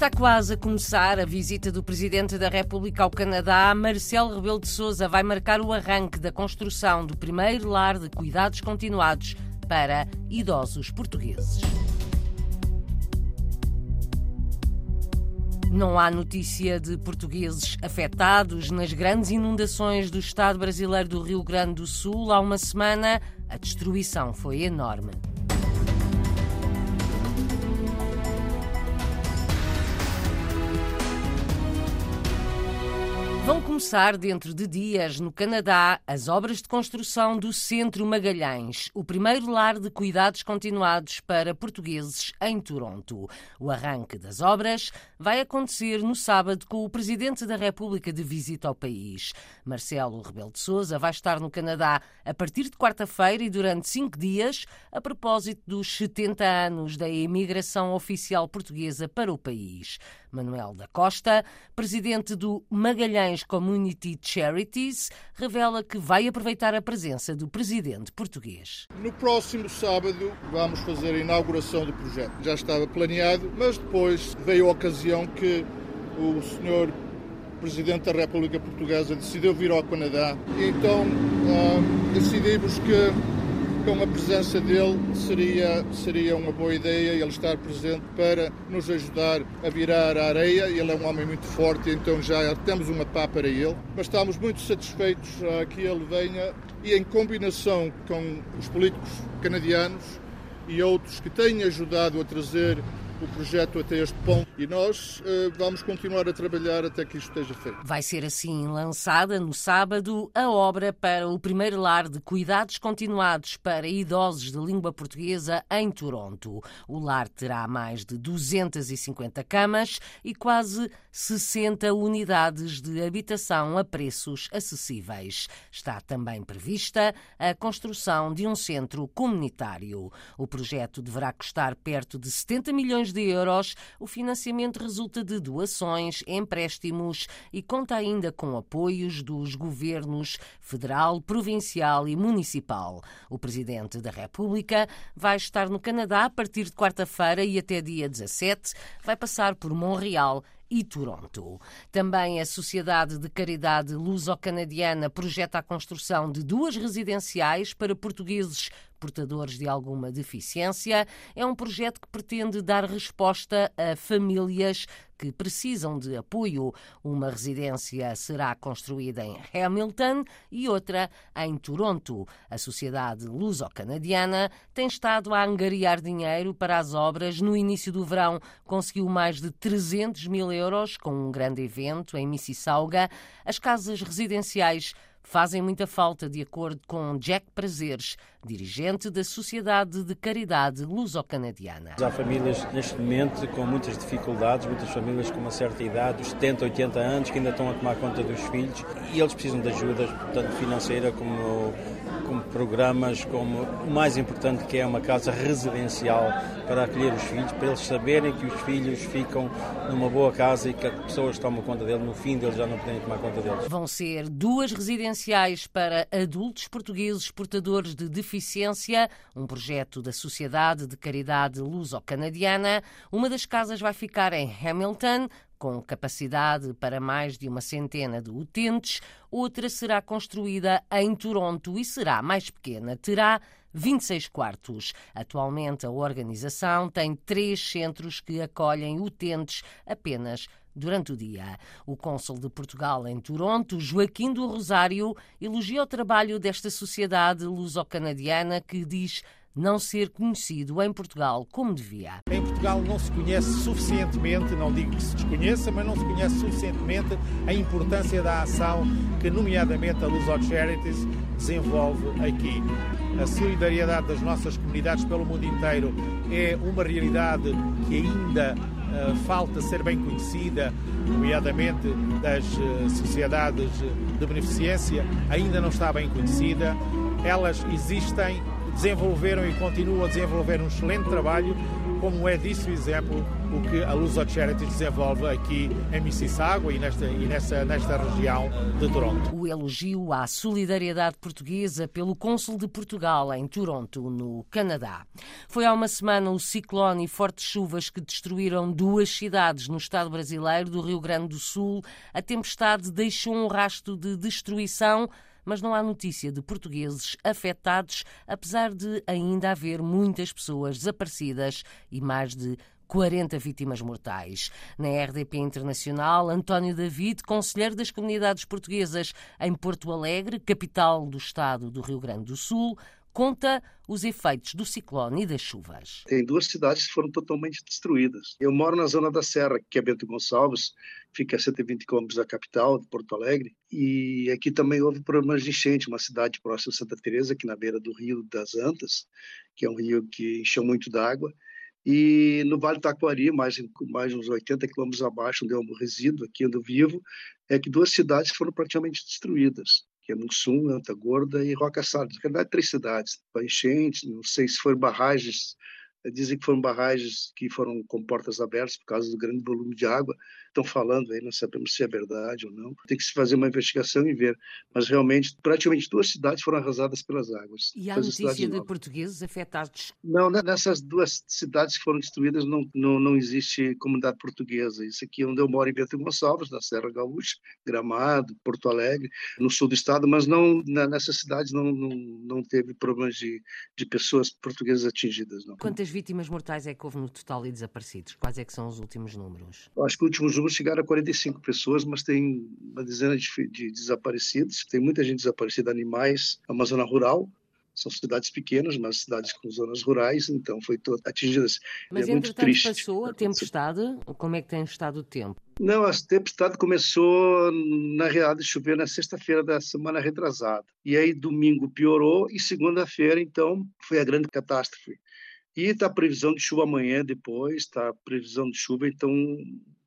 Está quase a começar a visita do Presidente da República ao Canadá. Marcelo Rebelo de Sousa vai marcar o arranque da construção do primeiro lar de cuidados continuados para idosos portugueses. Não há notícia de portugueses afetados nas grandes inundações do Estado brasileiro do Rio Grande do Sul. Há uma semana, a destruição foi enorme. Vão começar dentro de dias, no Canadá, as obras de construção do Centro Magalhães, o primeiro lar de cuidados continuados para portugueses em Toronto. O arranque das obras vai acontecer no sábado com o Presidente da República de visita ao país. Marcelo Rebelo de Sousa vai estar no Canadá a partir de quarta-feira e durante cinco dias, a propósito dos 70 anos da imigração oficial portuguesa para o país. Manuel da Costa, presidente do Magalhães Community Charities, revela que vai aproveitar a presença do presidente português. No próximo sábado vamos fazer a inauguração do projeto. Já estava planeado, mas depois veio a ocasião que o senhor presidente da República Portuguesa decidiu vir ao Canadá então ah, decidimos que com a presença dele seria, seria uma boa ideia ele estar presente para nos ajudar a virar a areia. Ele é um homem muito forte, então já temos uma pá para ele. Mas estamos muito satisfeitos que ele venha e em combinação com os políticos canadianos e outros que têm ajudado a trazer o projeto até este ponto e nós uh, vamos continuar a trabalhar até que isto esteja feito. Vai ser assim lançada no sábado a obra para o primeiro lar de cuidados continuados para idosos de língua portuguesa em Toronto. O lar terá mais de 250 camas e quase 60 unidades de habitação a preços acessíveis. Está também prevista a construção de um centro comunitário. O projeto deverá custar perto de 70 milhões milhões de euros. O financiamento resulta de doações, empréstimos e conta ainda com apoios dos governos federal, provincial e municipal. O Presidente da República vai estar no Canadá a partir de quarta-feira e até dia 17. Vai passar por Montreal e Toronto. Também a Sociedade de Caridade Luso-Canadiana projeta a construção de duas residenciais para portugueses portadores de alguma deficiência. É um projeto que pretende dar resposta a famílias que precisam de apoio. Uma residência será construída em Hamilton e outra em Toronto. A Sociedade Luso-Canadiana tem estado a angariar dinheiro para as obras. No início do verão, conseguiu mais de 300 mil euros com um grande evento em Mississauga. As casas residenciais fazem muita falta, de acordo com Jack Prazeres, dirigente da Sociedade de Caridade Luso-Canadiana. Há famílias neste momento com muitas dificuldades, muitas famílias com uma certa idade, os 70, 80 anos, que ainda estão a tomar conta dos filhos e eles precisam de ajuda, tanto financeira como como programas, como o mais importante que é uma casa residencial para acolher os filhos, para eles saberem que os filhos ficam numa boa casa e que as pessoas tomam conta deles, no fim deles já não podem tomar conta deles. Vão ser duas residenciais para adultos portugueses portadores de deficiência, um projeto da Sociedade de Caridade Luso-Canadiana. Uma das casas vai ficar em Hamilton, com capacidade para mais de uma centena de utentes, outra será construída em Toronto e será mais pequena, terá 26 quartos. Atualmente, a organização tem três centros que acolhem utentes apenas durante o dia. O cônsul de Portugal em Toronto, Joaquim do Rosário, elogia o trabalho desta sociedade luso-canadiana que diz não ser conhecido em Portugal como devia. Em Portugal não se conhece suficientemente, não digo que se desconheça, mas não se conhece suficientemente a importância da ação que, nomeadamente, a Luso Charities desenvolve aqui. A solidariedade das nossas comunidades pelo mundo inteiro é uma realidade que ainda uh, falta ser bem conhecida, nomeadamente das uh, sociedades de beneficência, ainda não está bem conhecida. Elas existem desenvolveram e continuam a desenvolver um excelente trabalho como é disso exemplo o que a Luz Charity desenvolve aqui em Mississauga e nesta, e nesta, nesta região de Toronto. O elogio à solidariedade portuguesa pelo cônsul de Portugal em Toronto, no Canadá. Foi há uma semana o ciclone e fortes chuvas que destruíram duas cidades no estado brasileiro do Rio Grande do Sul. A tempestade deixou um rasto de destruição mas não há notícia de portugueses afetados, apesar de ainda haver muitas pessoas desaparecidas e mais de 40 vítimas mortais. Na RDP Internacional, António David, conselheiro das comunidades portuguesas em Porto Alegre, capital do estado do Rio Grande do Sul, conta os efeitos do ciclone e das chuvas. Tem duas cidades que foram totalmente destruídas. Eu moro na zona da Serra, que é Bento Gonçalves, fica a 120 quilômetros da capital, de Porto Alegre, e aqui também houve problemas de enchente, uma cidade próxima de Santa Teresa, aqui na beira do Rio das Antas, que é um rio que encheu muito d'água, e no Vale do Taquari, mais, mais uns 80 quilômetros abaixo, onde eu resido, aqui onde eu vivo, é que duas cidades foram praticamente destruídas que é Mussum, Anta Gorda e Roca Salles. Na verdade, três cidades. Enchentes, não sei se foram barragens Dizem que foram barragens que foram com portas abertas por causa do grande volume de água. Estão falando aí, não sabemos se é verdade ou não. Tem que se fazer uma investigação e ver. Mas realmente, praticamente duas cidades foram arrasadas pelas águas. E há notícia de portugueses afetados? Não, né, nessas duas cidades que foram destruídas não, não, não existe comunidade portuguesa. Isso aqui é onde eu moro, em Bento Gonçalves, na Serra Gaúcha, Gramado, Porto Alegre, no sul do estado, mas não nessas cidades não, não, não teve problemas de, de pessoas portuguesas atingidas. Não. Quantas vítimas mortais é que houve no total e desaparecidos? Quais é que são os últimos números? Acho que os últimos números chegaram a 45 pessoas, mas tem uma dezena de, de desaparecidos. Tem muita gente desaparecida, animais. É uma zona rural, são cidades pequenas, mas cidades com zonas rurais, então foi toda atingida. Mas é entretanto triste. passou a tempestade? Como é que tem estado o tempo? Não, a tempestade começou, na realidade, chover na sexta-feira da semana retrasada. E aí domingo piorou e segunda-feira, então, foi a grande catástrofe. E está a previsão de chuva amanhã, depois, está a previsão de chuva, então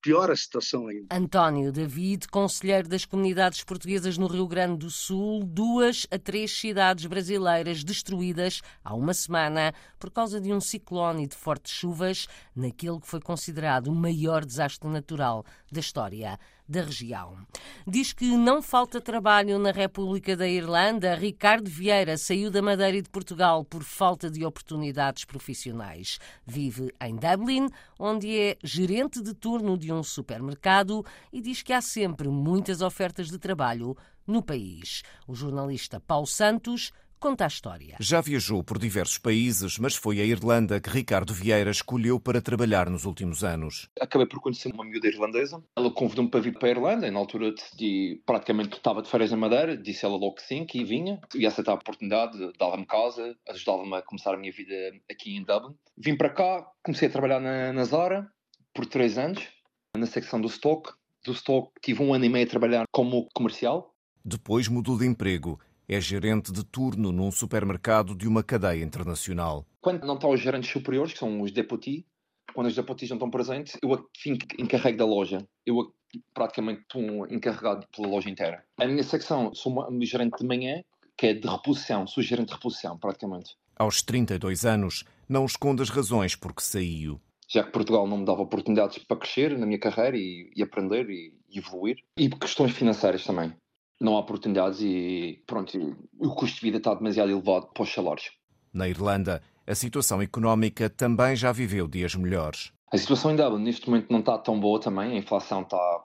piora a situação ainda. António David, conselheiro das comunidades portuguesas no Rio Grande do Sul, duas a três cidades brasileiras destruídas há uma semana por causa de um ciclone e de fortes chuvas, naquele que foi considerado o maior desastre natural da história da região. Diz que não falta trabalho na República da Irlanda. Ricardo Vieira saiu da Madeira e de Portugal por falta de oportunidades profissionais. Vive em Dublin, onde é gerente de turno de um supermercado e diz que há sempre muitas ofertas de trabalho no país. O jornalista Paulo Santos conta a história. Já viajou por diversos países, mas foi a Irlanda que Ricardo Vieira escolheu para trabalhar nos últimos anos. Acabei por conhecer uma miúda irlandesa. Ela convidou-me para vir para a Irlanda. E na altura decidi, praticamente estava de férias na Madeira, disse ela logo que sim, que vinha. E aceitar a oportunidade, dava-me casa, ajudava-me a começar a minha vida aqui em Dublin. Vim para cá, comecei a trabalhar na, na Zara por três anos, na secção do stock. Do stock tive um ano e meio a trabalhar como comercial. Depois mudou de emprego é gerente de turno num supermercado de uma cadeia internacional. Quando não estão os gerentes superiores, que são os deputy, quando os deputies não estão presentes, eu fico encarregue da loja. Eu praticamente estou encarregado pela loja inteira. A minha secção, sou uma, uma gerente de manhã, que é de reposição, sou gerente de reposição, praticamente. Aos 32 anos, não esconde as razões por que saiu. Já que Portugal não me dava oportunidades para crescer na minha carreira e, e aprender e, e evoluir. E questões financeiras também não há oportunidades e pronto, o custo de vida está demasiado elevado para os salários. Na Irlanda, a situação económica também já viveu dias melhores. A situação em Dublin neste momento não está tão boa também, a inflação está.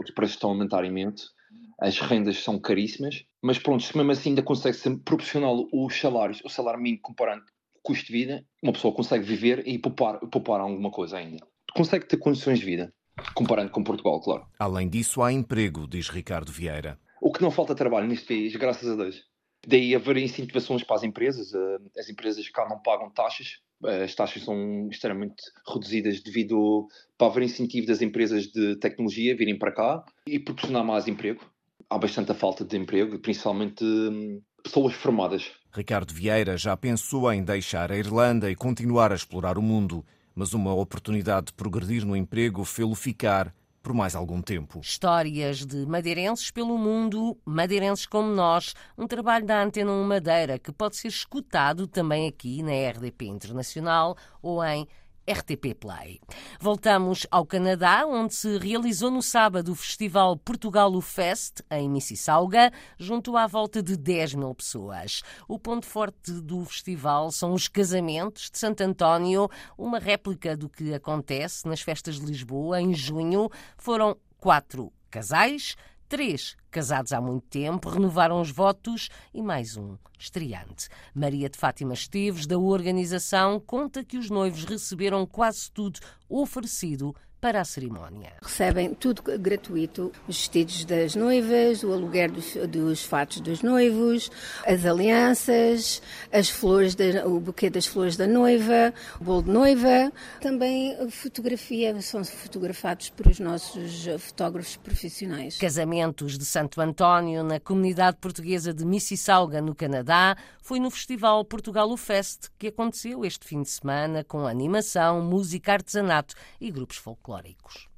os preços estão a aumentar imenso, as rendas são caríssimas, mas pronto, se mesmo assim ainda consegue ser proporcional os salários, o salário mínimo comparando o custo de vida, uma pessoa consegue viver e poupar, poupar alguma coisa ainda. Consegue ter condições de vida, comparando com Portugal, claro. Além disso, há emprego, diz Ricardo Vieira. O que não falta trabalho neste país, graças a Deus. Daí haver incentivações para as empresas. Eh, as empresas cá não pagam taxas. Eh, as taxas são extremamente reduzidas devido para haver incentivo das empresas de tecnologia virem para cá e proporcionar mais emprego. Há bastante falta de emprego, principalmente hum, pessoas formadas. Ricardo Vieira já pensou em deixar a Irlanda e continuar a explorar o mundo, mas uma oportunidade de progredir no emprego fê-lo ficar por mais algum tempo. Histórias de madeirenses pelo mundo, madeirenses como nós, um trabalho da Antena 1 Madeira que pode ser escutado também aqui na RDP Internacional ou em RTP Play. Voltamos ao Canadá, onde se realizou no sábado o Festival Portugal Fest, em Mississauga, junto à volta de 10 mil pessoas. O ponto forte do festival são os casamentos de Santo António, uma réplica do que acontece nas festas de Lisboa em junho. Foram quatro casais, três casados há muito tempo, renovaram os votos e mais um estreante. Maria de Fátima Esteves, da organização, conta que os noivos receberam quase tudo oferecido para a cerimónia. Recebem tudo gratuito: os vestidos das noivas, o aluguer dos, dos fatos dos noivos, as alianças, as flores, o buquê das flores da noiva, o bolo de noiva. Também fotografia, são fotografados por os nossos fotógrafos profissionais. Casamentos de Santo António na comunidade portuguesa de Mississauga, no Canadá, foi no Festival Portugal o Fest que aconteceu este fim de semana com animação, música, artesanato e grupos folclóricos históricos.